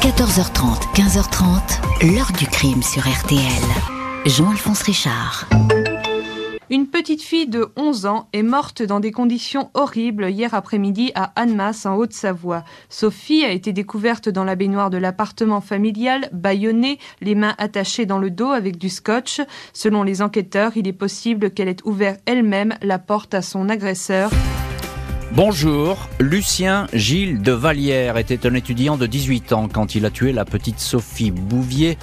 14h30, 15h30, l'heure du crime sur RTL. Jean-Alphonse Richard. Une petite fille de 11 ans est morte dans des conditions horribles hier après-midi à Annemasse en Haute-Savoie. Sophie a été découverte dans la baignoire de l'appartement familial, bâillonnée, les mains attachées dans le dos avec du scotch. Selon les enquêteurs, il est possible qu'elle ait ouvert elle-même la porte à son agresseur. Bonjour, Lucien Gilles de Vallière était un étudiant de 18 ans quand il a tué la petite Sophie Bouvier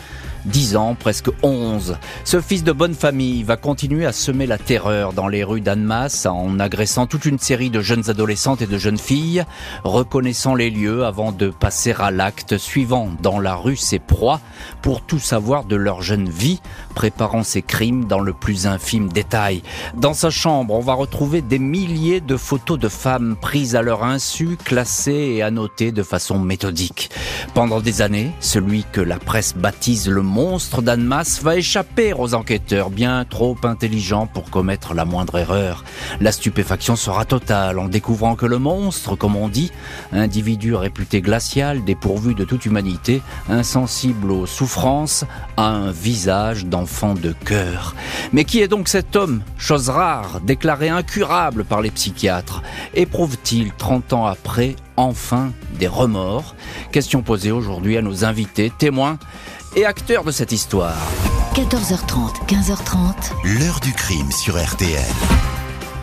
10 ans, presque 11. Ce fils de bonne famille va continuer à semer la terreur dans les rues d'Annemasse en agressant toute une série de jeunes adolescentes et de jeunes filles, reconnaissant les lieux avant de passer à l'acte suivant dans la rue ses proies pour tout savoir de leur jeune vie, préparant ses crimes dans le plus infime détail. Dans sa chambre, on va retrouver des milliers de photos de femmes prises à leur insu, classées et annotées de façon méthodique. Pendant des années, celui que la presse baptise le monstre d'Annemasse va échapper aux enquêteurs, bien trop intelligents pour commettre la moindre erreur. La stupéfaction sera totale en découvrant que le monstre, comme on dit, individu réputé glacial, dépourvu de toute humanité, insensible aux souffrances, a un visage d'enfant de cœur. Mais qui est donc cet homme, chose rare, déclaré incurable par les psychiatres Éprouve-t-il, 30 ans après, enfin des remords? Question posée aujourd'hui à nos invités, témoins et acteur de cette histoire. 14h30, 15h30. L'heure du crime sur RTL.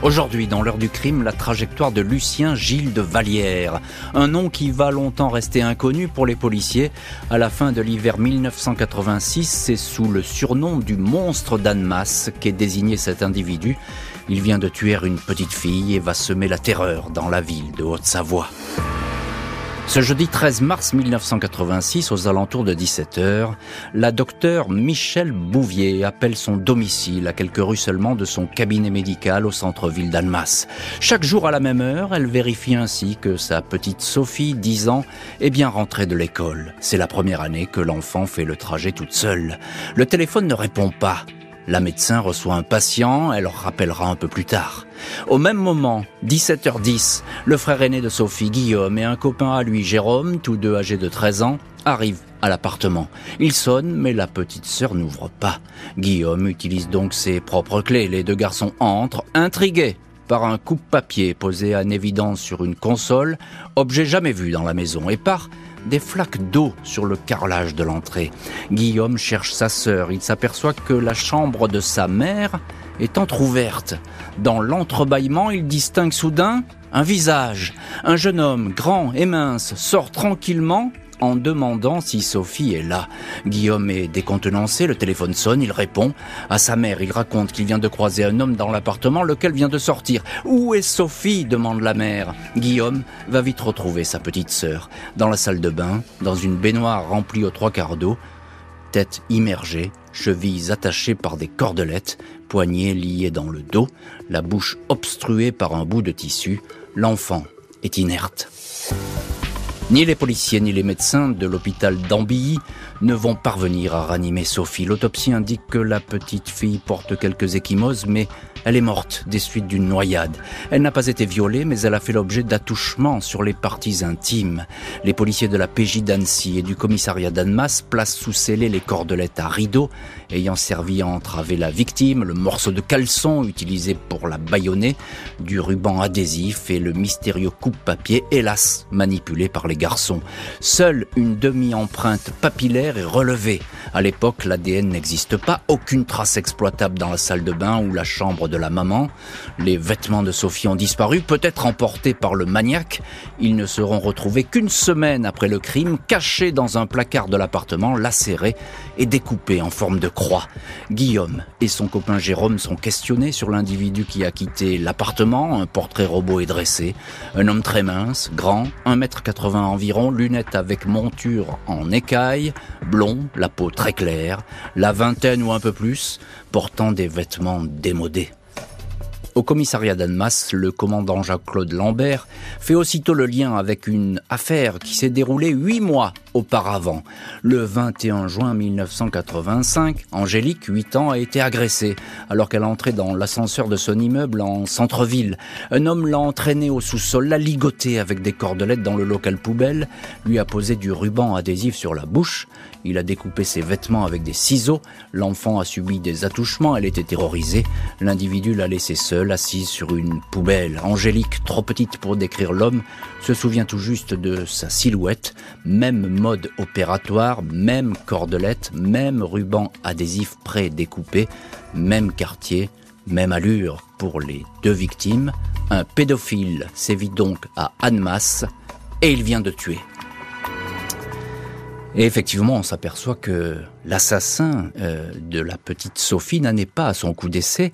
Aujourd'hui, dans l'heure du crime, la trajectoire de Lucien Gilles de Vallière. Un nom qui va longtemps rester inconnu pour les policiers. À la fin de l'hiver 1986, c'est sous le surnom du monstre d'Annemasse qu'est désigné cet individu. Il vient de tuer une petite fille et va semer la terreur dans la ville de Haute-Savoie. Ce jeudi 13 mars 1986, aux alentours de 17h, la docteure Michelle Bouvier appelle son domicile à quelques rues seulement de son cabinet médical au centre-ville d'Almas. Chaque jour à la même heure, elle vérifie ainsi que sa petite Sophie, 10 ans, est bien rentrée de l'école. C'est la première année que l'enfant fait le trajet toute seule. Le téléphone ne répond pas. La médecin reçoit un patient, elle rappellera un peu plus tard. Au même moment, 17h10, le frère aîné de Sophie, Guillaume, et un copain à lui, Jérôme, tous deux âgés de 13 ans, arrivent à l'appartement. Il sonne, mais la petite sœur n'ouvre pas. Guillaume utilise donc ses propres clés. Les deux garçons entrent, intrigués par un coupe-papier posé en évidence sur une console, objet jamais vu dans la maison, et par des flaques d'eau sur le carrelage de l'entrée. Guillaume cherche sa sœur. Il s'aperçoit que la chambre de sa mère est entr'ouverte. Dans l'entrebâillement, il distingue soudain un visage. Un jeune homme, grand et mince, sort tranquillement en demandant si Sophie est là. Guillaume est décontenancé, le téléphone sonne, il répond. À sa mère, il raconte qu'il vient de croiser un homme dans l'appartement, lequel vient de sortir. Où est Sophie? demande la mère. Guillaume va vite retrouver sa petite sœur, dans la salle de bain, dans une baignoire remplie aux trois quarts d'eau, tête immergée, chevilles attachées par des cordelettes, poignets liés dans le dos, la bouche obstruée par un bout de tissu, l'enfant est inerte. Ni les policiers ni les médecins de l'hôpital d'Ambilly ne vont parvenir à ranimer Sophie. L'autopsie indique que la petite fille porte quelques échymoses, mais elle est morte des suites d'une noyade. Elle n'a pas été violée, mais elle a fait l'objet d'attouchements sur les parties intimes. Les policiers de la PJ d'Annecy et du commissariat d'Annemasse placent sous scellé les cordelettes à rideau, ayant servi à entraver la victime, le morceau de caleçon utilisé pour la bâillonner, du ruban adhésif et le mystérieux coupe-papier, hélas, manipulé par les garçons. Seule une demi-empreinte papillaire est relevée. À l'époque, l'ADN n'existe pas, aucune trace exploitable dans la salle de bain ou la chambre de la maman. Les vêtements de Sophie ont disparu, peut-être emportés par le maniaque. Ils ne seront retrouvés qu'une semaine après le crime, cachés dans un placard de l'appartement, lacérés et découpés en forme de croix. Guillaume et son copain Jérôme sont questionnés sur l'individu qui a quitté l'appartement. Un portrait robot est dressé. Un homme très mince, grand, 1m80 environ, lunettes avec monture en écaille, blond, la peau très claire, la vingtaine ou un peu plus, portant des vêtements démodés. Au commissariat d'Annemasse, le commandant Jacques-Claude Lambert fait aussitôt le lien avec une affaire qui s'est déroulée huit mois auparavant. Le 21 juin 1985, Angélique, 8 ans, a été agressée alors qu'elle entrait dans l'ascenseur de son immeuble en centre-ville. Un homme l'a entraînée au sous-sol, l'a ligotée avec des cordelettes dans le local poubelle, lui a posé du ruban adhésif sur la bouche, il a découpé ses vêtements avec des ciseaux, l'enfant a subi des attouchements, elle était terrorisée, l'individu l'a laissée seule, assise sur une poubelle. Angélique, trop petite pour décrire l'homme, se souvient tout juste de sa silhouette, même mode opératoire, même cordelette, même ruban adhésif pré-découpé, même quartier, même allure pour les deux victimes. Un pédophile sévit donc à Annemasse et il vient de tuer. Et effectivement, on s'aperçoit que l'assassin euh, de la petite Sophie n'en est pas à son coup d'essai.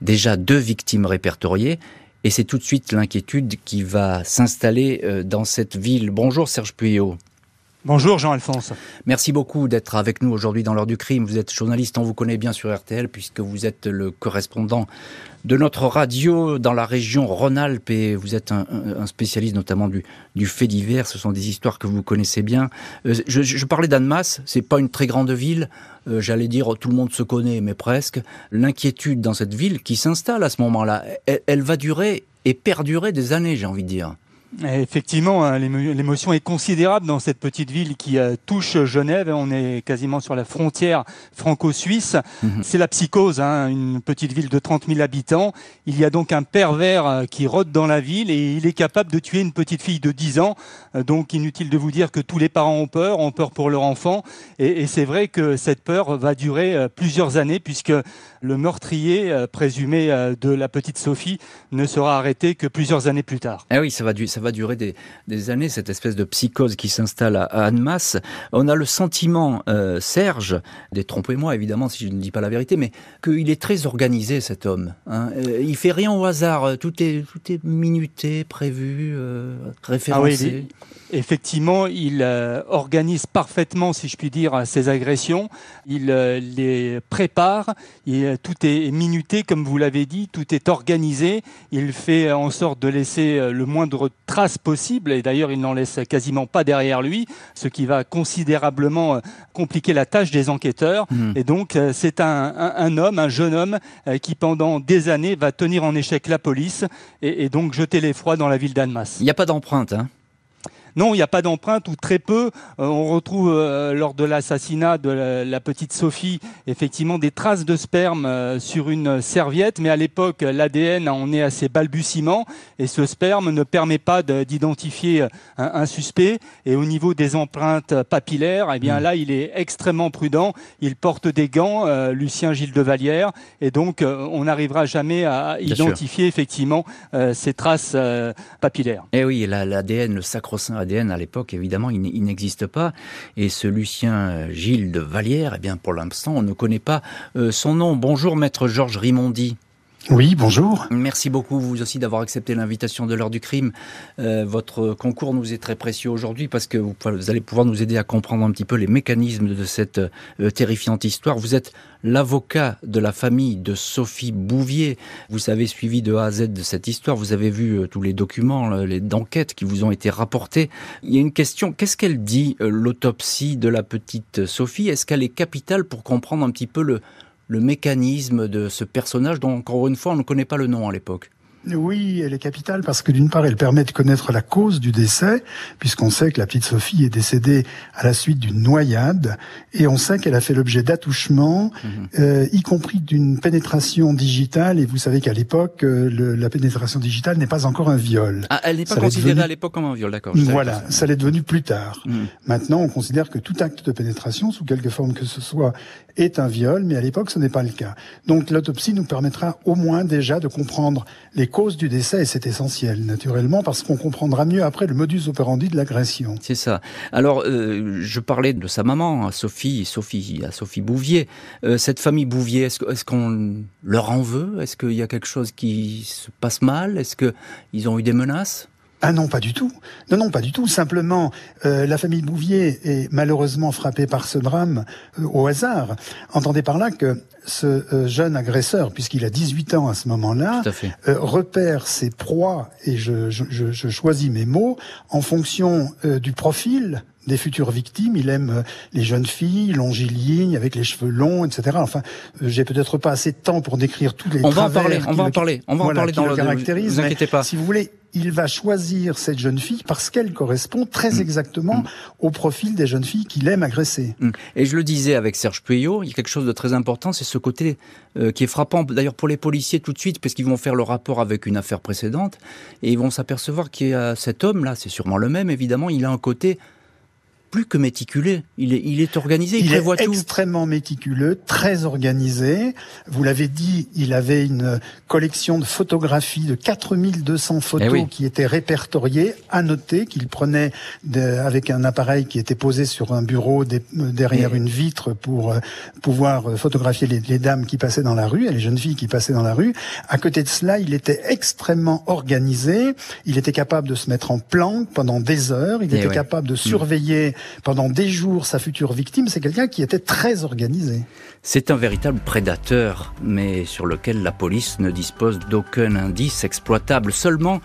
Déjà deux victimes répertoriées, et c'est tout de suite l'inquiétude qui va s'installer euh, dans cette ville. Bonjour Serge Puyot. Bonjour Jean-Alphonse. Merci beaucoup d'être avec nous aujourd'hui dans l'heure du crime. Vous êtes journaliste, on vous connaît bien sur RTL puisque vous êtes le correspondant de notre radio dans la région Rhône-Alpes et vous êtes un, spécialiste notamment du, fait divers. Ce sont des histoires que vous connaissez bien. Euh, je, je, parlais d'Annemasse, c'est pas une très grande ville. Euh, j'allais dire tout le monde se connaît, mais presque. L'inquiétude dans cette ville qui s'installe à ce moment-là, elle va durer et perdurer des années, j'ai envie de dire. Effectivement, hein, l'émotion est considérable dans cette petite ville qui euh, touche Genève. On est quasiment sur la frontière franco-suisse. Mhm. C'est la psychose, hein, une petite ville de 30 000 habitants. Il y a donc un pervers euh, qui rôde dans la ville et il est capable de tuer une petite fille de 10 ans. Euh, donc inutile de vous dire que tous les parents ont peur, ont peur pour leur enfant. Et, c'est vrai que cette peur va durer plusieurs années puisque le meurtrier présumé de la petite Sophie ne sera arrêté que plusieurs années plus tard. Ah oui, ça va, ça va durer des, années, cette espèce de psychose qui s'installe à, Annemasse. On a le sentiment, euh, Serge, détrompez-moi évidemment si je ne dis pas la vérité, mais qu'il est très organisé cet homme. Hein. Euh, il fait rien au hasard, tout est, tout est minuté, prévu, euh, référencé. Ah Effectivement, il euh, organise parfaitement, si je puis dire, ses agressions. Il euh, les prépare. Euh, tout est minuté, comme vous l'avez dit. Tout est organisé. Il fait en sorte de laisser le moindre trace possible. Et d'ailleurs, il n'en laisse quasiment pas derrière lui, ce qui va considérablement compliquer la tâche des enquêteurs. Mmh. Et donc, c'est un, un, homme, un jeune homme, qui pendant des années va tenir en échec la police et, et donc jeter l'effroi dans la ville d'Annemasse. Il n'y a pas d'empreinte, hein non, il n'y a pas d'empreinte ou très peu. Euh, on retrouve euh, lors de l'assassinat de la, petite Sophie effectivement des traces de sperme euh, sur une serviette, mais à l'époque l'ADN en est à ses balbutiements et ce sperme ne permet pas d'identifier un, suspect. Et au niveau des empreintes papillaires, eh bien hmm. là il est extrêmement prudent. Il porte des gants, Lucien Gilles de Vallière, et donc on n'arrivera jamais à identifier effectivement ces traces papillaires. Eh oui, l'ADN, le sacro-saint ADN à l'époque, évidemment, il n'existe pas. Et ce Lucien euh, Gilles de Vallière, eh bien, pour l'instant, on ne connaît pas euh, son nom. Bonjour, maître Georges Rimondi. Oui, bonjour. Merci beaucoup vous aussi d'avoir accepté l'invitation de l'heure du crime. Euh, votre concours nous est très précieux aujourd'hui parce que vous, allez pouvoir nous aider à comprendre un petit peu les mécanismes de cette euh, terrifiante histoire. Vous êtes l'avocat de la famille de Sophie Bouvier. Vous avez suivi de A à Z de cette histoire. Vous avez vu euh, tous les documents, les d'enquête qui vous ont été rapportés. Il y a une question. Qu'est-ce qu'elle dit, l'autopsie de la petite Sophie? Est-ce qu'elle est capitale pour comprendre un petit peu le, le mécanisme de ce personnage dont, encore une fois, on ne connaît pas le nom à l'époque. Oui, elle est capitale parce que d'une part, elle permet de connaître la cause du décès, puisqu'on sait que la petite Sophie est décédée à la suite d'une noyade, et on sait qu'elle a fait l'objet d'attouchements, mhm. euh, y compris d'une pénétration digitale. Et vous savez qu'à l'époque, euh, la pénétration digitale n'est pas encore un viol. Ah, elle n'est pas considérée à l'époque comme un viol, d'accord. Voilà, ça l'est devenu plus tard. Mhm. Maintenant, on considère que tout acte de pénétration, sous quelque forme que ce soit, est un viol, mais à l'époque, ce n'est pas le cas. Donc l'autopsie nous permettra au moins déjà de comprendre les causes du décès, et c'est essentiel, naturellement, parce qu'on comprendra mieux après le modus operandi de l'agression. C'est ça. Alors, euh, je parlais de sa maman, Sophie, Sophie, à Sophie Bouvier. Euh, cette famille Bouvier, est-ce qu'on leur en veut? Est-ce qu'il y a quelque chose qui se passe mal? Est-ce qu'ils ont eu des menaces? Ah non, pas du tout. Non, non, pas du tout. Simplement, euh, la famille Bouvier est malheureusement frappée par ce drame euh, au hasard. Entendez par là que ce euh, jeune agresseur, puisqu'il a 18 ans à ce moment-là, repère ses proies, et je, je, je, choisis mes mots, en fonction du profil des futures victimes. Il aime les jeunes filles longilignes, avec les cheveux longs, etc. Enfin, j'ai peut-être pas assez de temps pour décrire tous les on va en parler, on va en parler, on va en parler dans le, caractérise. Vous inquiétez pas. Si vous voulez, il va choisir cette jeune fille parce qu'elle correspond très mm. exactement mm. au profil des jeunes filles qu'il aime agresser. Mm. Et je le disais avec Serge Puyot, il y a quelque chose de très important, c'est ce côté euh, qui est frappant, d'ailleurs pour les policiers tout de suite, parce qu'ils vont faire le rapport avec une affaire précédente, et ils vont s'apercevoir qu'il y a cet homme-là, c'est sûrement le même évidemment, il a un côté plus que méticuleux. Il est, il est organisé, il, prévoit est extrêmement méticuleux, très organisé. Vous l'avez dit, il avait une collection de photographies de 4200 photos eh qui étaient répertoriées, annotées, qu'il prenait avec un appareil qui était posé sur un bureau derrière une vitre pour euh, pouvoir euh, photographier les, dames qui passaient dans la rue et les jeunes filles qui passaient dans la rue. À côté de cela, il était extrêmement organisé. Il était capable de se mettre en planque pendant des heures. Il eh était capable de surveiller pendant des jours sa future victime, c'est quelqu'un qui était très organisé. C'est un véritable prédateur, mais sur lequel la police ne dispose d'aucun indice exploitable, seulement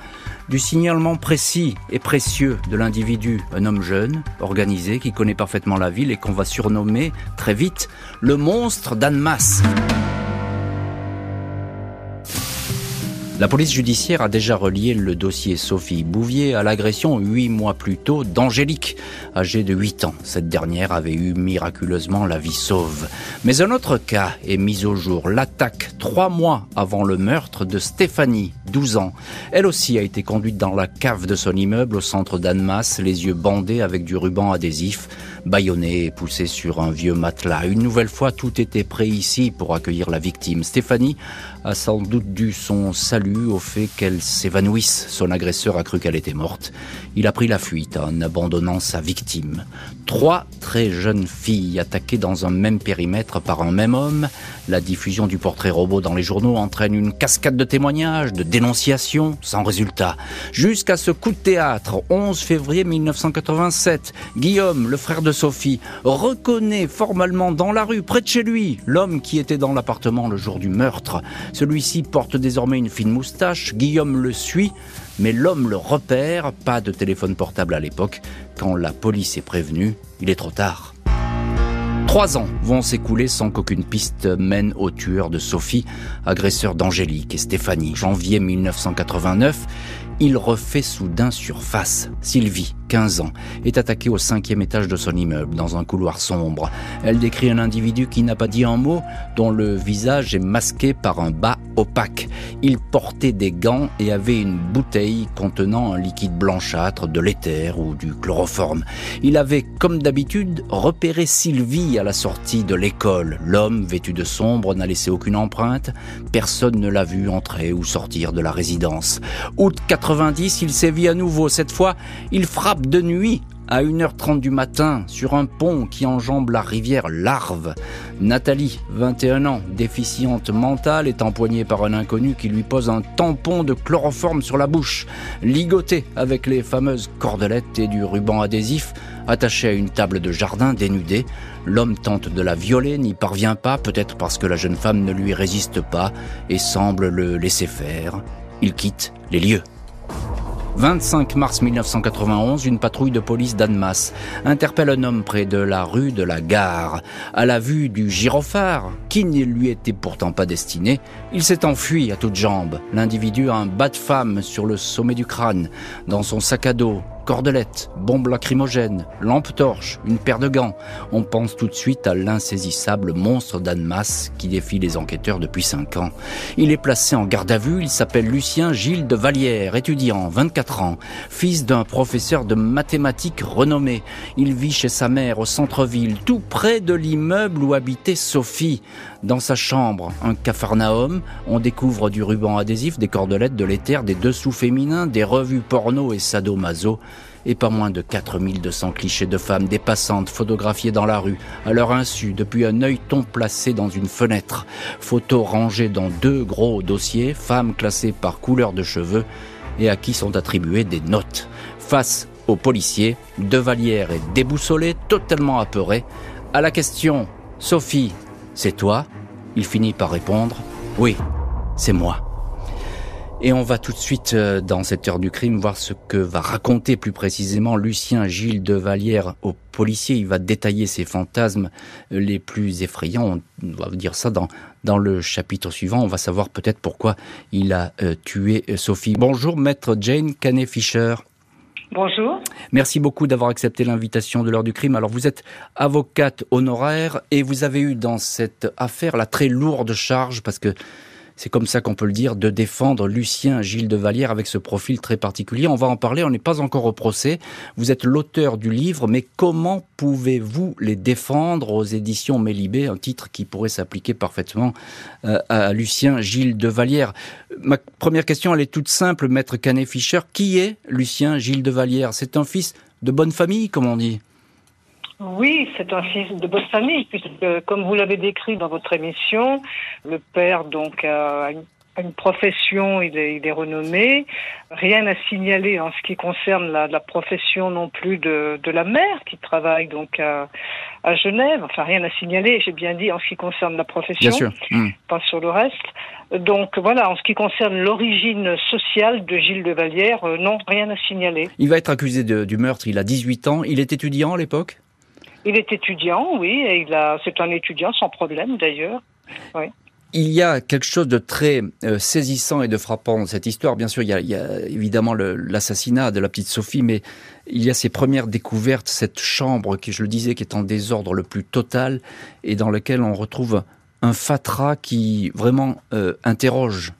du signalement précis et précieux de l'individu, un homme jeune, organisé, qui connaît parfaitement la ville et qu'on va surnommer très vite le monstre d'Annemasse. La police judiciaire a déjà relié le dossier Sophie Bouvier à l'agression huit mois plus tôt d'Angélique, âgée de 8 ans. Cette dernière avait eu miraculeusement la vie sauve. Mais un autre cas est mis au jour, l'attaque trois mois avant le meurtre de Stéphanie, 12 ans. Elle aussi a été conduite dans la cave de son immeuble au centre d'Annemasse, les yeux bandés avec du ruban adhésif bâillonné et poussé sur un vieux matelas. Une nouvelle fois, tout était prêt ici pour accueillir la victime. Stéphanie a sans doute dû son salut au fait qu'elle s'évanouisse. Son agresseur a cru qu'elle était morte. Il a pris la fuite en abandonnant sa victime. Trois très jeunes filles attaquées dans un même périmètre par un même homme. La diffusion du portrait robot dans les journaux entraîne une cascade de témoignages, de dénonciations, sans résultat. Jusqu'à ce coup de théâtre, 11 février 1987, Guillaume, le frère de Sophie, reconnaît formellement dans la rue, près de chez lui, l'homme qui était dans l'appartement le jour du meurtre. Celui-ci porte désormais une fine moustache, Guillaume le suit, mais l'homme le repère, pas de téléphone portable à l'époque. Quand la police est prévenue, il est trop tard. Trois ans vont s'écouler sans qu'aucune piste mène au tueur de Sophie, agresseur d'Angélique et Stéphanie. Janvier 1989, il refait soudain surface. Sylvie, 15 ans, est attaquée au cinquième étage de son immeuble, dans un couloir sombre. Elle décrit un individu qui n'a pas dit un mot, dont le visage est masqué par un bas opaque. Il portait des gants et avait une bouteille contenant un liquide blanchâtre, de l'éther ou du chloroforme. Il avait, comme d'habitude, repéré Sylvie à la sortie de l'école. L'homme, vêtu de sombre, n'a laissé aucune empreinte. Personne ne l'a vu entrer ou sortir de la résidence. Août 90, il sévit à nouveau. Cette fois, il frappe de nuit à 1h30 du matin sur un pont qui enjambe la rivière Larve. Nathalie, 21 ans, déficiente mentale, est empoignée par un inconnu qui lui pose un tampon de chloroforme sur la bouche, ligoté avec les fameuses cordelettes et du ruban adhésif, attaché à une table de jardin dénudée. L'homme tente de la violer, n'y parvient pas, peut-être parce que la jeune femme ne lui résiste pas et semble le laisser faire. Il quitte les lieux. 25 mars 1991, une patrouille de police d'Annemasse interpelle un homme près de la rue de la Gare. À la vue du gyrophare, qui ne lui était pourtant pas destiné, il s'est enfui à toutes jambes. L'individu a un bas de femme sur le sommet du crâne. Dans son sac à dos, Cordelettes, bombes lacrymogènes, lampe torche, une paire de gants. On pense tout de suite à l'insaisissable monstre d'Annemasse qui défie les enquêteurs depuis 5 ans. Il est placé en garde à vue, il s'appelle Lucien Gilles de Vallière, étudiant, 24 ans, fils d'un professeur de mathématiques renommé. Il vit chez sa mère au centre-ville, tout près de l'immeuble où habitait Sophie. Dans sa chambre, un capharnaüm, on découvre du ruban adhésif, des cordelettes, de l'éther, des dessous féminins, des revues porno et sadomaso, et pas moins de 4200 clichés de femmes, des passantes photographiées dans la rue, à leur insu, depuis un œilleton placé dans une fenêtre. Photos rangées dans deux gros dossiers, femmes classées par couleur de cheveux, et à qui sont attribuées des notes. Face aux policiers, De Vallière est déboussolé, totalement apeuré. À la question Sophie, c'est toi? Il finit par répondre Oui, c'est moi. Et on va tout de suite, euh, dans cette heure du crime, voir ce que va raconter plus précisément Lucien Gilles de Vallière au policier. Il va détailler ses fantasmes euh, les plus effrayants. On va dire ça dans, dans le chapitre suivant. On va savoir peut-être pourquoi il a euh, tué Sophie. Bonjour, maître Jane Canet-Fischer. Bonjour. Merci beaucoup d'avoir accepté l'invitation de l'heure du crime. Alors vous êtes avocate honoraire et vous avez eu dans cette affaire la très lourde charge parce que c'est comme ça qu'on peut le dire, de défendre Lucien Gilles de Vallière avec ce profil très particulier. On va en parler, on n'est pas encore au procès. Vous êtes l'auteur du livre, mais comment pouvez-vous les défendre aux éditions Mélibé, un titre qui pourrait s'appliquer parfaitement euh, à Lucien Gilles de Vallière Ma première question, elle est toute simple, maître Canet-Fischer. Qui est Lucien Gilles de Vallière C'est un fils de bonne famille, comme on dit oui, c'est un fils de bonne famille, puisque, comme vous l'avez décrit dans votre émission, le père donc a une, profession, il est, il est, renommé. Rien à signaler en ce qui concerne la, la profession non plus de, de, la mère qui travaille donc à, à Genève. Enfin, rien à signaler, j'ai bien dit en ce qui concerne la profession, hmm. pas sur le reste. Donc voilà, en ce qui concerne l'origine sociale de Gilles de Vallière, euh, non, rien à signaler. Il va être accusé de, du meurtre, il a 18 ans, il est étudiant à l'époque? Il est étudiant, oui, et il a, c'est un étudiant sans problème d'ailleurs. Il y a quelque chose de très euh, saisissant et de frappant dans cette histoire. Bien sûr, il y a, évidemment l'assassinat de la petite Sophie, mais il y a ces premières découvertes, cette chambre qui, je le disais, qui est en désordre le plus total et dans lequel on retrouve un fatras qui vraiment euh, interroge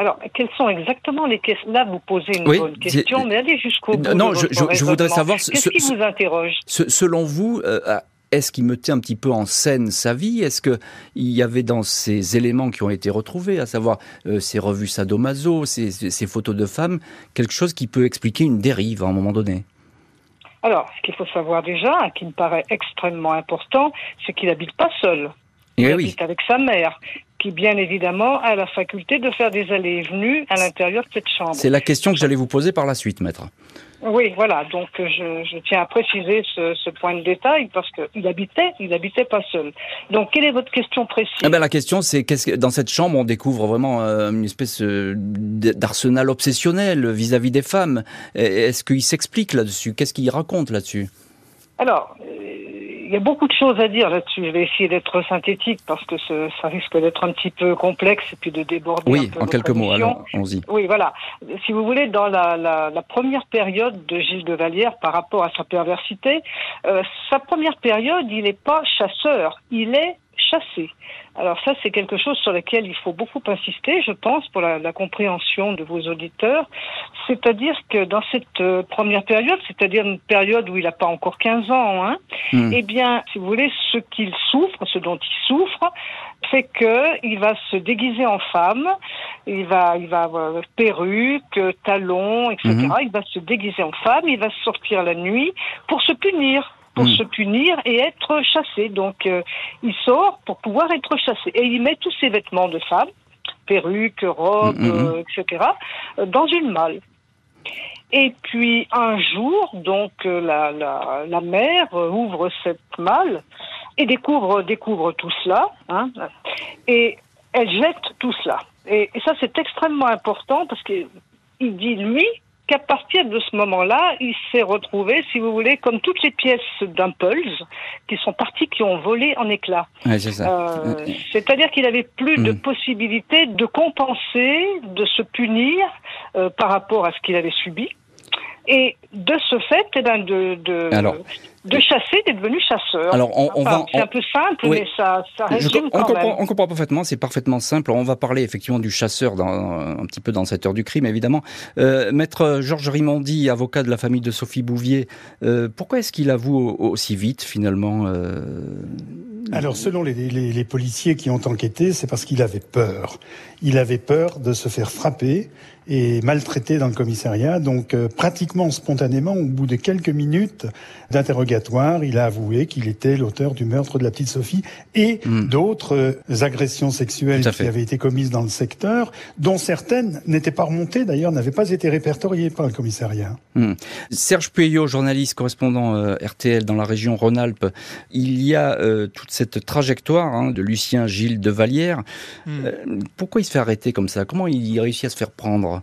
alors, quelles sont exactement les questions Là, vous posez une bonne question, mais allez jusqu'au bout. Non, je, je, voudrais savoir. Qu'est-ce qui vous interroge Selon vous, euh, est-ce qu'il mettait un petit peu en scène sa vie? Est-ce qu'il y avait dans ces éléments qui ont été retrouvés, à savoir euh, ces revues sadomaso, ces, ces, photos de femmes, quelque chose qui peut expliquer une dérive à un moment donné? Alors, ce qu'il faut savoir déjà, qui me paraît extrêmement important, c'est qu'il n'habite pas seul. Eh il habite avec sa mère qui bien évidemment a la faculté de faire des allées et venues à l'intérieur de cette chambre. C'est la question que j'allais vous poser par la suite, maître. Oui, voilà. Donc je, je tiens à préciser ce, ce, point de détail parce qu'il habitait, il habitait pas seul. Donc quelle est votre question précise? Eh ben, La question c'est qu'est-ce que dans cette chambre on découvre vraiment euh, une espèce euh, d'arsenal obsessionnel vis-à-vis des femmes. Est-ce qu'il s'explique là-dessus? Qu'est-ce qu'il raconte là-dessus? Alors, y a beaucoup de choses à dire là-dessus. Je vais essayer d'être synthétique parce que ce, ça risque d'être un petit peu complexe et puis de déborder. Oui, un peu en quelques mots, allons-y. Oui, voilà. Si vous voulez, dans la, la, la, première période de Gilles de Vallière par rapport à sa perversité, euh, sa première période, il n'est pas chasseur, il est chassé. Alors ça, c'est quelque chose sur lequel il faut beaucoup insister, je pense, pour la, la compréhension de vos auditeurs. C'est-à-dire que dans cette euh, première période, c'est-à-dire une période où il n'a pas encore 15 ans, hein, hmm. eh bien, si vous voulez, ce qu'il souffre, ce dont il souffre, fait que il va se déguiser en femme, il va, il va avoir perruque, talons, etc. Hmm. Il va se déguiser en femme, il va sortir la nuit pour se punir pour hmm. se punir et être chassé. Donc, euh, il sort pour pouvoir être chassé. Et il met tous ses vêtements de femme, perruque, robe, hmm, hmm, euh, etc., euh, dans une malle. Et puis un jour, donc la, la, la mère ouvre cette malle et découvre découvre tout cela, hein, et elle jette tout cela. Et, et ça c'est extrêmement important parce qu'il dit lui, qu'à partir de ce moment-là, il s'est retrouvé, si vous voulez, comme toutes les pièces d'un Pulse qui sont parties, qui ont volé en éclats. c'est euh, C'est-à-dire qu'il n'avait plus de mm. possibilité de compenser, de se punir euh, par rapport à ce qu'il avait subi. Et de ce fait, eh ben de, de, de chasser, d'être devenu chasseur. Alors, on, va, c'est un peu simple, mais ça, ça résume on, quand comprend, même. on comprend parfaitement, c'est parfaitement simple. On va parler effectivement du chasseur dans, un petit peu dans cette heure du crime, évidemment. Euh, Maître Georges Rimondi, avocat de la famille de Sophie Bouvier, euh, pourquoi est-ce qu'il avoue aussi vite, finalement euh... Alors, selon les, les, les, policiers qui ont enquêté, c'est parce qu'il avait peur. Il avait peur de se faire frapper et maltraité dans le commissariat. Donc euh, pratiquement spontanément, au bout de quelques minutes il a avoué qu'il était l'auteur du meurtre de la petite Sophie et hmm. d'autres euh, agressions sexuelles qui avaient été commises dans le secteur, dont certaines n'étaient pas remontées d'ailleurs, n'avaient pas été répertoriées par le commissariat. Hmm. Serge Pueyo, journaliste correspondant euh, RTL dans la région Rhône-Alpes, il y a toute cette trajectoire hein, de Lucien Gilles de Vallière. Hmm. pourquoi il se fait arrêter comme ça? Comment il réussit à se faire prendre?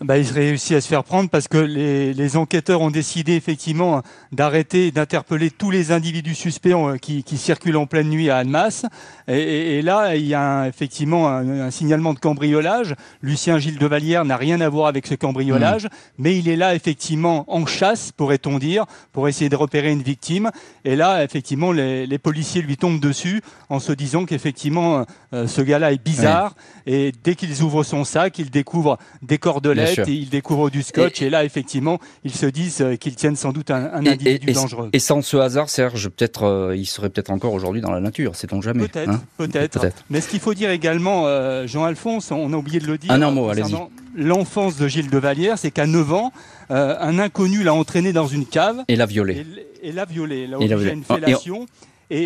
Bah, il réussit à se faire prendre parce que les, les enquêteurs ont décidé effectivement d'arrêter et d'interpeller tous les individus suspects qui, qui, circulent en pleine nuit à Annemasse. Et, et, là, il y a effectivement un, signalement de cambriolage. Lucien Gilles de Vallière n'a rien à voir avec ce cambriolage, mmh. mais il est là effectivement en chasse, pourrait-on dire, pour essayer de repérer une victime. Et là, effectivement, les, les policiers lui tombent dessus en se disant qu'effectivement, euh, ce gars-là est bizarre. Et dès qu'ils ouvrent son sac, ils découvrent des cordelettes, et ils découvrent du scotch. Et, là, effectivement, ils se disent euh, qu'ils tiennent sans doute un, un individu dangereux. Et sans ce hasard, Serge, peut-être, euh, il serait peut-être encore aujourd'hui dans la nature. Sait-on jamais Peut-être, hein? peut-être. Mais ce qu'il faut dire également, Jean-Alphonse, on a oublié de le dire. Un mot, allez-y. L'enfance de Gilles de Vallière, c'est qu'à 9 ans, un inconnu l'a entraîné dans une cave. Et l'a violé. Et, l'a violé. Là où il y a une fellation. Et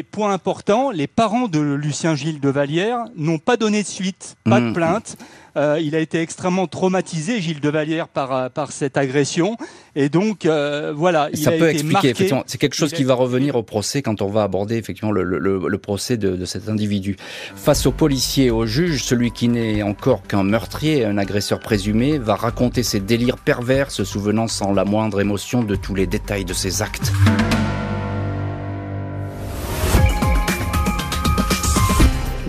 point important, les parents de Lucien Gilles de Vallière n'ont pas donné de suite, pas de mmh. plainte. Euh, il a été extrêmement traumatisé, Gilles de Vallière, par, euh, par cette agression. Et donc, euh, voilà. Il Ça peut expliquer, effectivement. C'est quelque chose qui va revenir au procès quand on va aborder, effectivement, le, le, le procès de, de, cet individu. Face aux policiers et aux juges, celui qui n'est encore qu'un meurtrier, un agresseur présumé, va raconter ses délires pervers, se souvenant sans la moindre émotion de tous les détails de ses actes.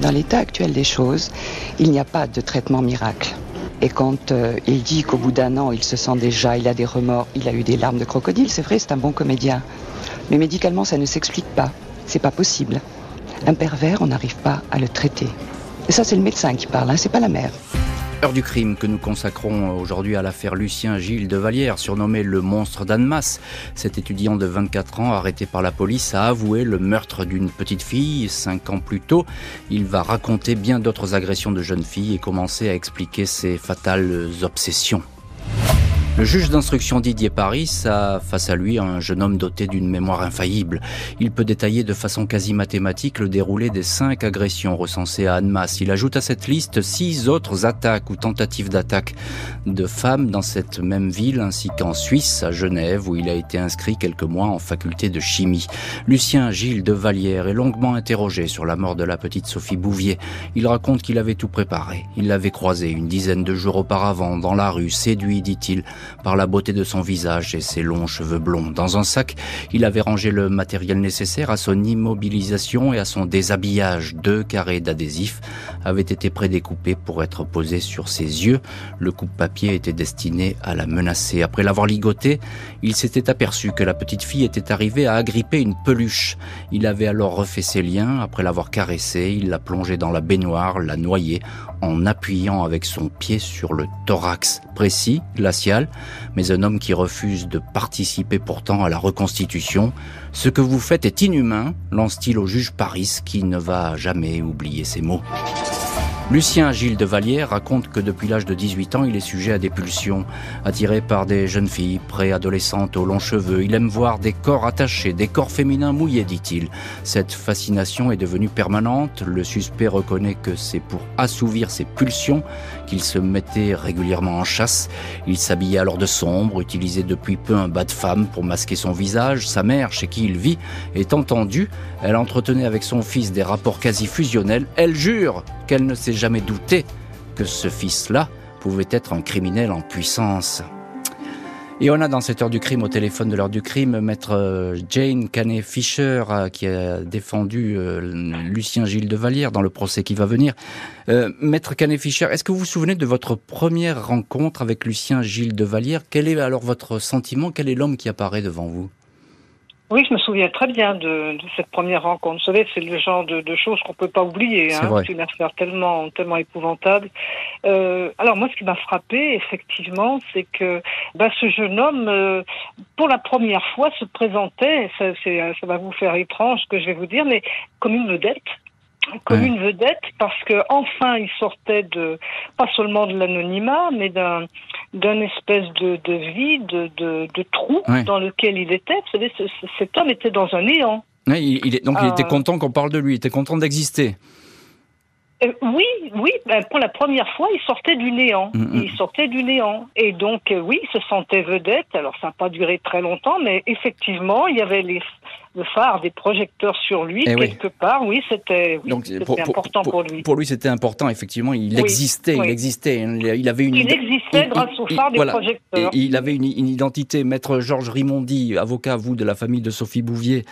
Dans l'état actuel des choses, il n'y a pas de traitement miracle. Et quand euh, il dit qu'au bout d'un an, il se sent déjà, il a des remords, il a eu des larmes de crocodile, c'est vrai, c'est un bon comédien. Mais médicalement, ça ne s'explique pas. C'est pas possible. Un pervers, on n'arrive pas à le traiter. Et ça, c'est le médecin qui parle, hein, c'est pas la mère du crime que nous consacrons aujourd'hui à l'affaire Lucien Gilles de Vallière, surnommé le monstre d'Annemasse. Cet étudiant de 24 ans, arrêté par la police, a avoué le meurtre d'une petite fille cinq ans plus tôt. Il va raconter bien d'autres agressions de jeunes filles et commencer à expliquer ses fatales obsessions. Le juge d'instruction Didier Paris a face à lui un jeune homme doté d'une mémoire infaillible. Il peut détailler de façon quasi mathématique le déroulé des cinq agressions recensées à Annemasse. Il ajoute à cette liste six autres attaques ou tentatives d'attaque de femmes dans cette même ville ainsi qu'en Suisse, à Genève, où il a été inscrit quelques mois en faculté de chimie. Lucien Gilles de Vallière est longuement interrogé sur la mort de la petite Sophie Bouvier. Il raconte qu'il avait tout préparé. Il l'avait croisée une dizaine de jours auparavant dans la rue, séduit, dit-il, par la beauté de son visage et ses longs cheveux blonds. Dans un sac, il avait rangé le matériel nécessaire à son immobilisation et à son déshabillage. Deux carrés d'adhésif avaient été prédécoupés pour être posés sur ses yeux. Le coupe-papier était destiné à la menacer. Après l'avoir ligoté, il s'était aperçu que la petite fille était arrivée à agripper une peluche. Il avait alors refait ses liens. Après l'avoir caressée, il l'a plongée dans la baignoire, l'a noyée en appuyant avec son pied sur le thorax précis, glacial, mais un homme qui refuse de participer pourtant à la reconstitution. Ce que vous faites est inhumain, lance-t-il au juge Paris qui ne va jamais oublier ces mots. Lucien Gilles de Vallière raconte que depuis l'âge de 18 ans, il est sujet à des pulsions, attiré par des jeunes filles préadolescentes aux longs cheveux. Il aime voir des corps attachés, des corps féminins mouillés, dit-il. Cette fascination est devenue permanente. Le suspect reconnaît que c'est pour assouvir ses pulsions qu'il se mettait régulièrement en chasse. Il s'habillait alors de sombre, utilisait depuis peu un bas de femme pour masquer son visage. Sa mère, chez qui il vit, est entendue. Elle entretenait avec son fils des rapports quasi fusionnels. Elle jure qu'elle ne s'est jamais douté que ce fils-là pouvait être un criminel en puissance. Et on a dans cette heure du crime, au téléphone de l'heure du crime, maître euh, Jane Canet Fisher, euh, qui a défendu euh, Lucien Gilles de Vallière dans le procès qui va venir. maître Canet Fischer, est-ce que vous vous souvenez de votre première rencontre avec Lucien Gilles de Vallière? Quel est alors votre sentiment? Quel est l'homme qui apparaît devant vous? Oui, je me souviens très bien de, cette première rencontre. Vous savez, c'est le genre de, choses qu'on peut pas oublier. Hein. C'est une affaire tellement, tellement épouvantable. Euh, alors moi, ce qui m'a frappé, effectivement, c'est que bah, ce jeune homme, euh, pour la première fois, se présentait. Ça, ça va vous faire étrange ce que je vais vous dire, mais comme une vedette comme une vedette parce que enfin il sortait de pas seulement de l'anonymat mais d'un d'un espèce de, de vide de, de, trou dans lequel il était vous savez cet homme était dans un néant il, donc il était euh. content qu'on parle de lui il était content d'exister euh, oui, oui, ben, pour la première fois, il sortait du néant. Mm, mm. Il sortait du néant. Et donc, euh, oui, il se sentait vedette. Alors, ça n'a pas duré très longtemps, mais effectivement, il y avait les, le phare des projecteurs sur lui, eh quelque part, oui, c'était important pour, lui. Pour lui, c'était important, effectivement, il existait, il existait. Il avait une. Il existait grâce au phare des projecteurs. il avait une, identité. Maître Georges Rimondi, avocat, vous, de la famille de Sophie Bouvier.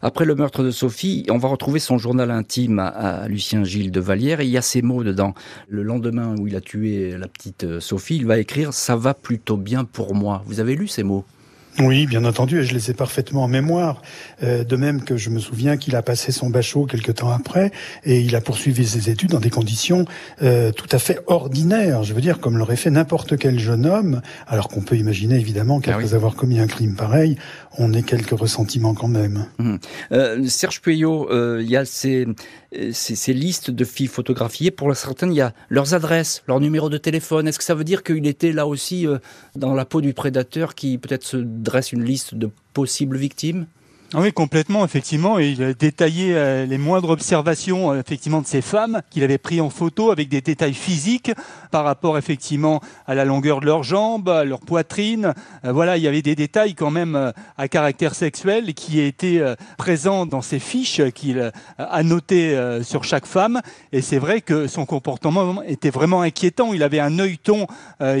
Après le meurtre de Sophie, on va retrouver son journal intime à, Lucien Gilles de Vallière, et il y a ces mots dedans. Le lendemain où il a tué la petite euh, Sophie, il va écrire Ça va plutôt bien pour moi. Vous avez lu ces mots? Oui, bien entendu, et je les ai parfaitement en mémoire. Euh, de même que je me souviens qu'il a passé son bachot quelque temps après, et il a poursuivi ses études dans des conditions euh, tout à fait ordinaires. Je veux dire, comme l'aurait fait n'importe quel jeune homme, alors qu'on peut imaginer évidemment qu'après ah avoir commis un crime pareil, on ait quelques ressentiments quand même. Mmh. Euh, Serge Puyot, euh, il y a ces, ces, listes de filles photographiées. Pour certaines, il y a leurs adresses, leur numéro de téléphone. Est-ce que ça veut dire qu'il était là aussi dans la peau du prédateur qui peut-être se dresse une liste de possibles victimes oui, complètement, effectivement. il a détaillé euh, les moindres observations euh, effectivement de ces femmes qu'il avait pris en photo avec des détails physiques par rapport effectivement à la longueur de leurs jambes, à leur poitrine. Euh, voilà, il y avait des détails quand même à caractère sexuel qui étaient présents dans ces fiches qu'il a notées sur chaque femme. Et c'est vrai que son comportement était vraiment inquiétant. Il avait un œilleton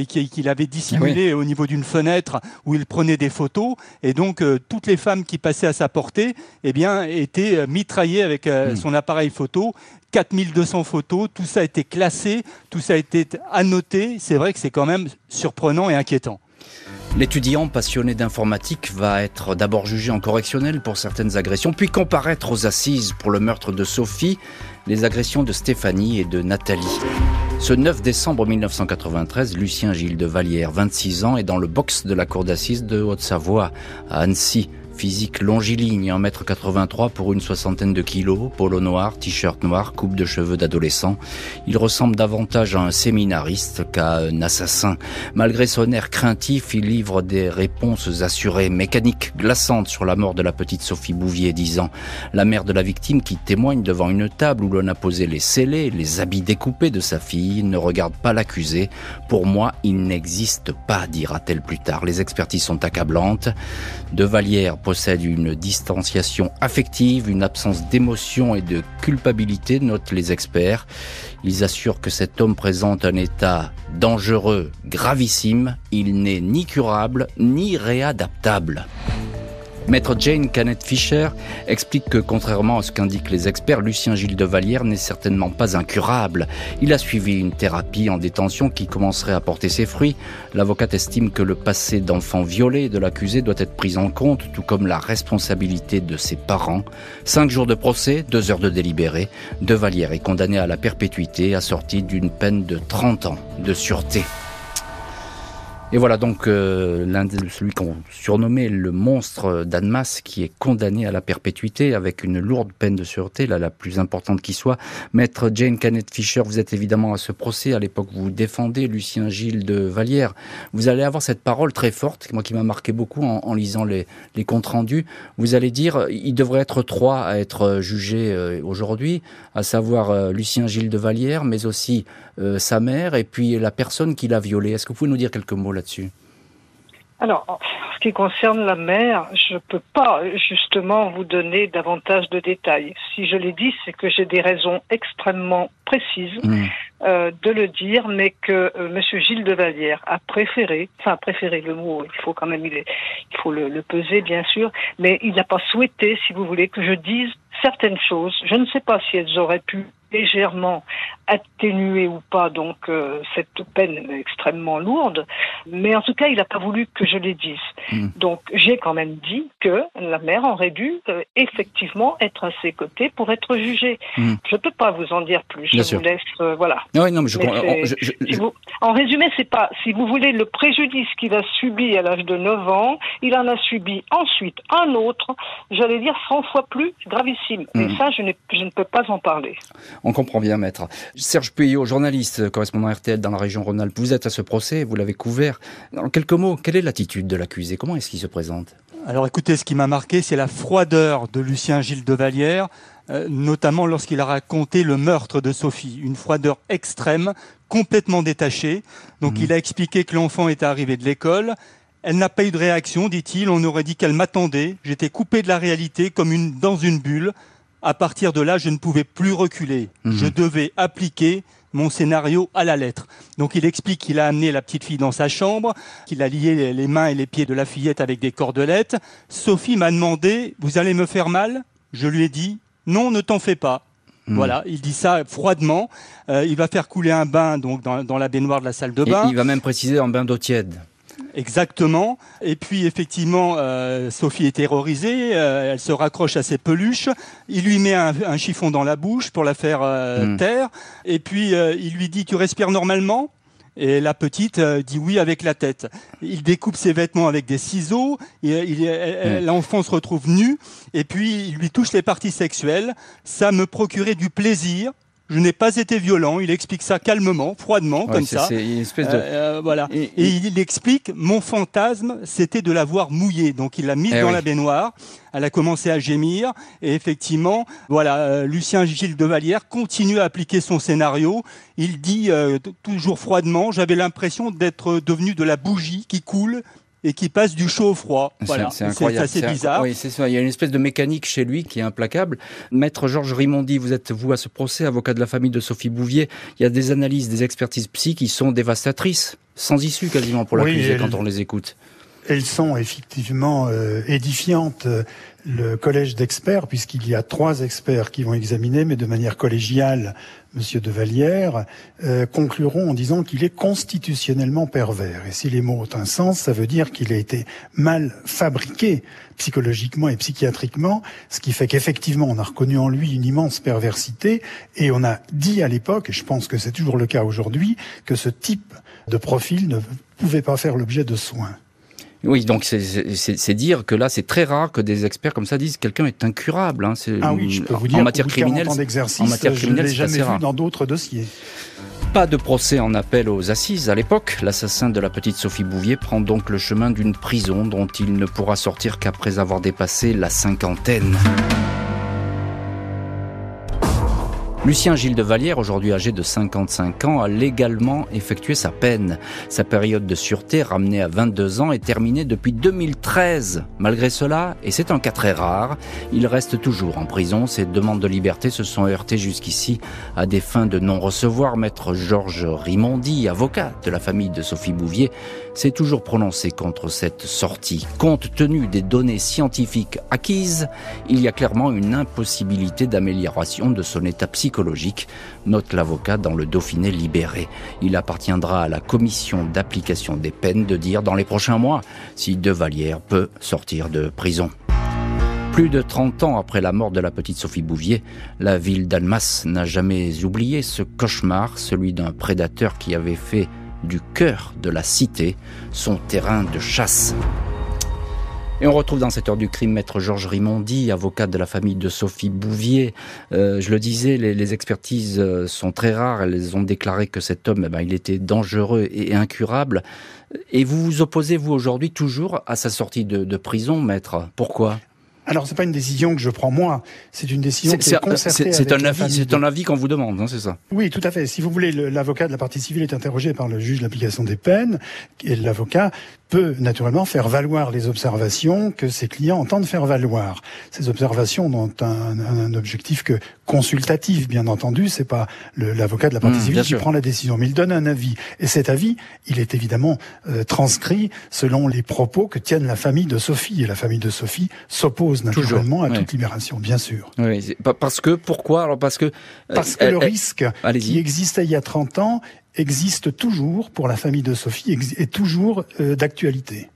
qu'il avait dissimulé au niveau d'une fenêtre où il prenait des photos. Et donc toutes les femmes qui passaient à sa portée, eh bien, était euh, mitraillé avec euh, hmm. son appareil photo. 4200 photos, tout ça a été classé, tout ça a été annoté. C'est vrai que c'est quand même surprenant et inquiétant. L'étudiant passionné d'informatique va être d'abord jugé en correctionnel pour certaines agressions, puis comparaître aux assises pour le meurtre de Sophie, les agressions de Stéphanie et de Nathalie. Ce 9 décembre 1993, Lucien Gilles de Vallière, 26 ans, est dans le box de la cour d'assises de Haute-Savoie, à Annecy. Physique longiligne, 1m83 pour une soixantaine de kilos, polo noir, t-shirt noir, coupe de cheveux d'adolescent. Il ressemble davantage à un séminariste qu'à un assassin. Malgré son air craintif, il livre des réponses assurées, mécaniques, glaçantes sur la mort de la petite Sophie Bouvier, disant la mère de la victime qui témoigne devant une table où l'on a posé les scellés, les habits découpés de sa fille, ne regarde pas l'accusé. Pour moi, il n'existe pas, dira-t-elle plus tard. Les expertises sont accablantes. De Vallière possède une distanciation affective, une absence d'émotion et de culpabilité, notent les experts. Ils assurent que cet homme présente un état dangereux, gravissime. Il n'est ni curable, ni réadaptable. Maître Jane Canet Fisher explique que contrairement à ce qu'indiquent les experts, Lucien Gilles de Vallière n'est certainement pas incurable. Il a suivi une thérapie en détention qui commencerait à porter ses fruits. L'avocate estime que le passé d'enfant violé de l'accusé doit être pris en compte, tout comme la responsabilité de ses parents. Cinq jours de procès, deux heures de délibéré. De Vallière est condamné à la perpétuité, assorti d'une peine de 30 ans de sûreté. Et voilà donc euh, l'un celui qu'on surnommait le monstre d'Annemasse qui est condamné à la perpétuité avec une lourde peine de sûreté, là la plus importante qui soit. Maître Jane Canet Fisher, vous êtes évidemment à ce procès. À l'époque, vous défendez Lucien Gilles de Vallière. Vous allez avoir cette parole très forte, moi qui m'a marqué beaucoup en, lisant les, les, comptes rendus. Vous allez dire, il devrait être trois à être jugés euh, aujourd'hui, à savoir euh, Lucien Gilles de Vallière, mais aussi sa mère et puis la personne qui l'a violé. Est-ce que vous pouvez nous dire quelques mots là-dessus? Alors, en ce qui concerne la mère, je ne peux pas justement vous donner davantage de détails. Si je l'ai dit, c'est que j'ai des raisons extrêmement précises mmh. euh, de le dire, mais que euh, Monsieur Gilles de Vallière a préféré, enfin préféré le mot, il faut quand même il, il faut le, le, peser bien sûr, mais il n'a pas souhaité, si vous voulez, que je dise certaines choses. Je ne sais pas si elles auraient pu légèrement atténuer ou pas donc euh, cette peine extrêmement lourde, mais en tout cas il n'a pas voulu que je les dise. Hmm. Donc j'ai quand même dit que la mère aurait dû euh, effectivement être à ses côtés pour être jugée. Hmm. Je ne peux pas vous en dire plus. Je vous laisse euh, voilà. Ah non, mais je, en résumé, c'est pas si vous voulez le préjudice qu'il a subi à l'âge de 9 ans, il en a subi ensuite un autre, j'allais dire 100 fois plus gravissime. Et hmm. ça, je, je ne peux pas en parler. On comprend bien, maître. Serge Puyot, journaliste, correspondant RTL dans la région Rhône-Alpes, vous êtes à ce procès, vous l'avez couvert. En quelques mots, quelle est l'attitude de l'accusé? Comment est-ce qu'il se présente? Alors écoutez, ce qui m'a marqué, c'est la froideur de Lucien Gilles de Vallière, euh, notamment lorsqu'il a raconté le meurtre de Sophie. Une froideur extrême, complètement détachée. Donc mmh. il a expliqué que l'enfant était arrivé de l'école, elle n'a pas eu de réaction, dit-il. On aurait dit qu'elle m'attendait. J'étais coupé de la réalité comme une, dans une bulle. À partir de là, je ne pouvais plus reculer. Mhm. Je devais appliquer mon scénario à la lettre. Donc il explique qu'il a amené la petite fille dans sa chambre, qu'il a lié les mains et les pieds de la fillette avec des cordelettes. Sophie m'a demandé Vous allez me faire mal? Je lui ai dit Non, ne t'en fais pas. Mhm. Voilà, il dit ça froidement. Euh, il va faire couler un bain donc dans, la baignoire de la salle de bain. il va même préciser un bain d'eau tiède. Exactement. Et puis effectivement, euh, Sophie est terrorisée. Euh, elle se raccroche à ses peluches. Il lui met un, chiffon dans la bouche pour la faire euh, hmm. taire. Et puis il lui dit "Tu respires normalement? Et la petite dit oui avec la tête. Il découpe ses vêtements avec des ciseaux. Hmm. L'enfant se retrouve nu et puis il lui touche les parties sexuelles. Ça me procurait du plaisir je n'ai pas été violent. Il explique ça calmement, froidement, comme ça. C'est une espèce de. Euh, euh, voilà. Et, il explique mon fantasme, c'était de l'avoir mouillée. Donc il l'a mise eh dans la baignoire. Elle a commencé à gémir. Et effectivement, voilà, euh, Lucien Gilles de Vallière continue à appliquer son scénario. Il dit toujours froidement J'avais l'impression d'être devenu de la bougie qui coule et qui passe du chaud au froid. Voilà, c'est assez bizarre. Oui, c'est ça. Il y a une espèce de mécanique chez lui qui est implacable. Maître Georges Rimondi, vous êtes vous à ce procès, avocat de la famille de Sophie Bouvier. Il y a des analyses, des expertises psy qui sont dévastatrices, sans issue quasiment pour l'accusé quand on les écoute. Elles sont effectivement euh, édifiantes le collège d'experts, puisqu'il y a trois experts qui vont examiner, mais de manière collégiale, Monsieur de Vallière, euh, concluront en disant qu'il est constitutionnellement pervers. Et si les mots ont un sens, ça veut dire qu'il a été mal fabriqué psychologiquement et psychiatriquement, ce qui fait qu'effectivement, on a reconnu en lui une immense perversité, et on a dit à l'époque, et je pense que c'est toujours le cas aujourd'hui, que ce type de profil ne pouvait pas faire l'objet de soins. Oui, donc c'est dire que là, c'est très rare que des experts comme ça disent quelqu'un est incurable. Hein. Ah oui, je peux vous dire, en matière criminelle, en matière criminelle, je jamais vu dans d'autres dossiers. Pas de procès en appel aux assises à l'époque. L'assassin de la petite Sophie Bouvier prend donc le chemin d'une prison dont il ne pourra sortir qu'après avoir dépassé la cinquantaine. Lucien Gilles de Vallière, aujourd'hui âgé de 55 ans, a légalement effectué sa peine. Sa période de sûreté, ramenée à 22 ans, est terminée depuis 2013. Malgré cela, et c'est un cas très rare, il reste toujours en prison. Ses demandes de liberté se sont heurtées jusqu'ici à des fins de non-recevoir. Maître Georges Rimondi, avocat de la famille de Sophie Bouvier, s'est toujours prononcé contre cette sortie. Compte tenu des données scientifiques acquises, il y a clairement une impossibilité d'amélioration de son état psychologique note l'avocat dans le Dauphiné libéré. Il appartiendra à la commission d'application des peines de dire dans les prochains mois si De Vallière peut sortir de prison. Plus de 30 ans après la mort de la petite Sophie Bouvier, la ville d'Almas n'a jamais oublié ce cauchemar, celui d'un prédateur qui avait fait du cœur de la cité son terrain de chasse. Et on retrouve dans cette heure du crime maître Georges Rimondi, avocat de la famille de Sophie Bouvier. Euh, je le disais, les, expertises euh, sont très rares. Elles ont déclaré que cet homme, eh ben, il était dangereux et incurable. Et vous vous opposez, vous, aujourd'hui, toujours à sa sortie de prison, maître? Pourquoi? Alors, c'est pas une décision que je prends moi, c'est une décision qui est concertée C'est un avis, c'est un avis qu'on vous demande, hein, c'est ça? Oui, tout à fait. Si vous voulez, l'avocat de la partie civile est interrogé par le juge de l'application des peines, et l'avocat peut naturellement faire valoir les observations que ses clients entendent faire valoir. Ces observations ont un, un objectif que consultatif, bien entendu. C'est pas l'avocat de la partie mmh, civile qui prend la décision, mais il donne un avis. Et cet avis, il est évidemment euh, transcrit selon les propos que tiennent la famille de Sophie. Et la famille de Sophie s'oppose naturellement à toute libération, bien sûr. Oui, parce que pourquoi? Alors parce que euh, parce que le risque qui existait il y a 30 ans existe toujours pour la famille de Sophie, est toujours euh, d'actualité.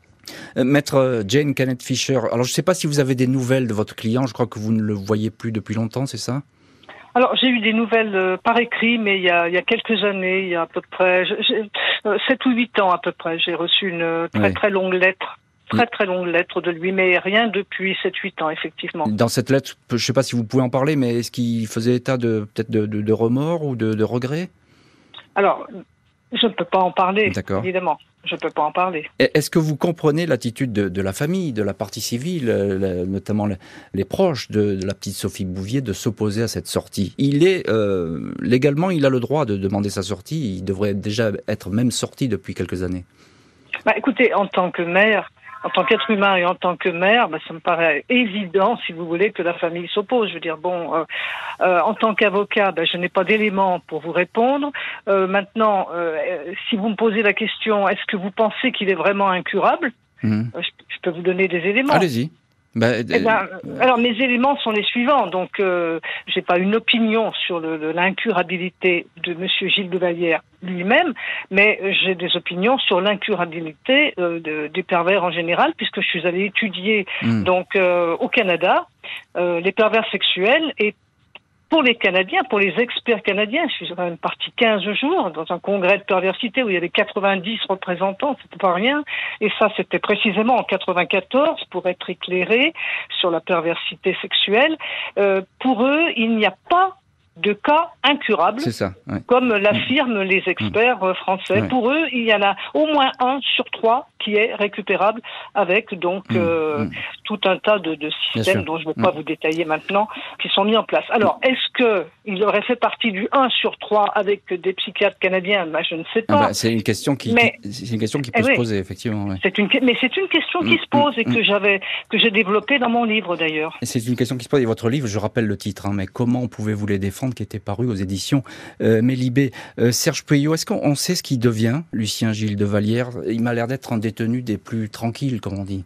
Euh, maître Jane Kenneth Fisher, alors je ne sais pas si vous avez des nouvelles de votre client, je crois que vous ne le voyez plus depuis longtemps, c'est ça? Alors j'ai eu des nouvelles euh, par écrit, mais il y, a, il y a quelques années, il y a à peu près 7 ou 8 ans à peu près, j'ai reçu une très très longue lettre. Très très longue lettre de lui, mais rien depuis 7-8 ans, effectivement. Dans cette lettre, je ne sais pas si vous pouvez en parler, mais est-ce qu'il faisait état de peut-être de, de, remords ou de, de regrets? Alors, je ne peux pas en parler, évidemment. Je ne peux pas en parler. Est-ce que vous comprenez l'attitude de, la famille, de la partie civile, euh, notamment les proches de, la petite Sophie Bouvier, de s'opposer à cette sortie? Il est euh, légalement, il a le droit de demander sa sortie. Il devrait déjà être même sorti depuis quelques années. Bah, écoutez, en tant que mère, en tant qu'être humain et en tant que mère, bah, ça me paraît évident, si vous voulez, que la famille s'oppose. Je veux dire, bon, euh, euh, en tant qu'avocat, bah, je n'ai pas d'éléments pour vous répondre. Euh, maintenant, si vous me posez la question, est-ce que vous pensez qu'il est vraiment incurable? Mmh. je, peux vous donner des éléments. Allez-y. Bah, eh ben, alors mes éléments sont les suivants. Donc, euh, j'ai pas une opinion sur l'incurabilité de Monsieur Gilles de Vallière lui-même, mais j'ai des opinions sur l'incurabilité euh, des pervers en général, puisque je suis allé étudier hmm. donc euh, au Canada euh, les pervers sexuels et pour les Canadiens, pour les experts canadiens, je suis quand même parti 15 jours dans un congrès de perversité où il y avait 90 représentants, c'était pas rien. Et ça, c'était précisément en 94 pour être éclairé sur la perversité sexuelle. Euh, pour eux, il n'y a pas de cas incurables, ça, comme l'affirment les experts euh, français. Pour eux, il y en a au moins un sur trois qui est récupérable avec donc mmh, euh, mmh. tout un tas de, de systèmes dont je ne vais pas vous détailler maintenant qui sont mis en place. Alors, est-ce que il aurait fait partie du 1 sur 3 avec des psychiatres canadiens? Ben, Je ne sais ah pas. bah, c'est une question qui, c'est une question qui peut eh se poser effectivement. C'est une, mais c'est une question qui se pose et que j'avais que j'ai développée dans mon livre d'ailleurs. C'est une question qui se pose. Et votre livre, je rappelle le titre, hein, mais comment pouvez-vous les défendre, qui était paru aux éditions euh, Mélibé. Euh, Serge Puyot, est-ce qu'on sait ce qui devient Lucien Gilles de Vallière? Il m'a l'air d'être un détenu des plus tranquilles, comme on dit.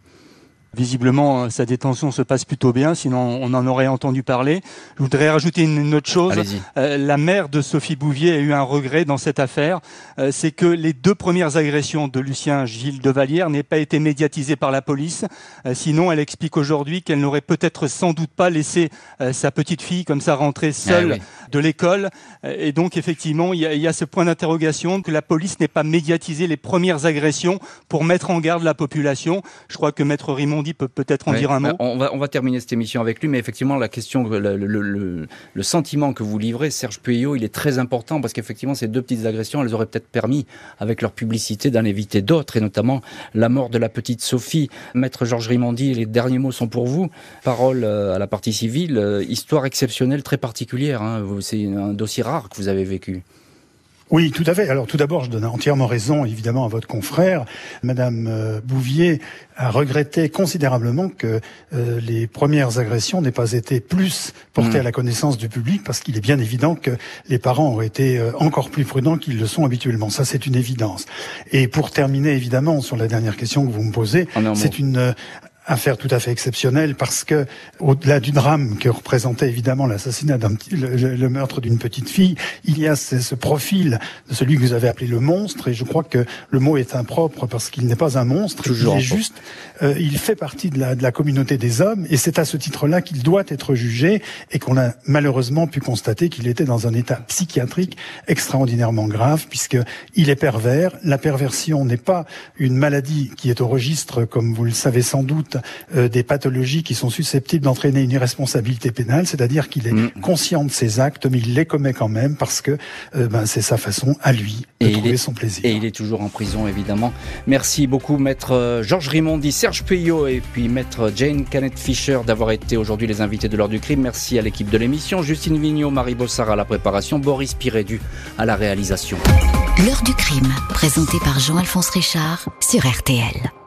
Visiblement, euh, sa détention se passe plutôt bien, sinon on en aurait entendu parler. Je voudrais rajouter une autre chose. Euh, la mère de Sophie Bouvier a eu un regret dans cette affaire. Euh, c'est que les deux premières agressions de Lucien Gilles de Vallière n'aient pas été médiatisées par la police. sinon, elle explique aujourd'hui qu'elle n'aurait peut-être sans doute pas laissé sa petite fille comme ça rentrer seule ah de l'école. Et donc, effectivement, il y a, il y a ce point d'interrogation que la police n'ait pas médiatisé les premières agressions pour mettre en garde la population. Je crois que Maître Peut peut-être en dire un mot. On va, on va terminer cette émission avec lui, mais effectivement, la question, le, le, le, sentiment que vous livrez, Serge Pueyo, il est très important parce qu'effectivement, ces deux petites agressions, elles auraient peut-être permis, avec leur publicité, d'en éviter d'autres, et notamment la mort de la petite Sophie. Maître Georges Rimondi, les derniers mots sont pour vous. Parole euh, à la partie civile, euh, histoire exceptionnelle, très particulière. Hein. C'est un dossier rare que vous avez vécu. Oui, tout à fait. Alors tout d'abord, je donne entièrement raison, évidemment, à votre confrère. Madame euh, Bouvier a regretté considérablement que euh, les premières agressions n'aient pas été plus portées mmh. à la connaissance du public, parce qu'il est bien évident que les parents auraient été euh, encore plus prudents qu'ils le sont habituellement. Ça, c'est une évidence. Et pour terminer, évidemment, sur la dernière question que vous me posez, c'est une affaire tout à fait exceptionnelle parce que au-delà du drame que représentait évidemment l'assassinat d'un petit, le, meurtre d'une petite fille, il y a ce, ce, profil de celui que vous avez appelé le monstre. Et je crois que le mot est impropre parce qu'il n'est pas un monstre, il est juste, euh, il fait partie de la, de la communauté des hommes. Et c'est à ce titre-là qu'il doit être jugé et qu'on a malheureusement pu constater qu'il était dans un état psychiatrique extraordinairement grave puisque il est pervers. La perversion n'est pas une maladie qui est au registre, comme vous le savez sans doute, euh, des pathologies qui sont susceptibles d'entraîner une irresponsabilité pénale, c'est-à-dire qu'il est mm. conscient de ses actes, mais il les commet quand même parce que euh, ben, c'est sa façon à lui de trouver son plaisir. Et il est toujours en prison, évidemment. Merci beaucoup, maître euh, Georges Rimondi, Serge Puyot et puis maître Jane Canet Fischer d'avoir été aujourd'hui les invités de l'heure du crime. Merci à l'équipe de l'émission, Justine Vignot, Marie Bossard à la préparation, Boris Pirédu à la réalisation. L'heure du crime, présenté par Jean-Alphonse Richard sur RTL.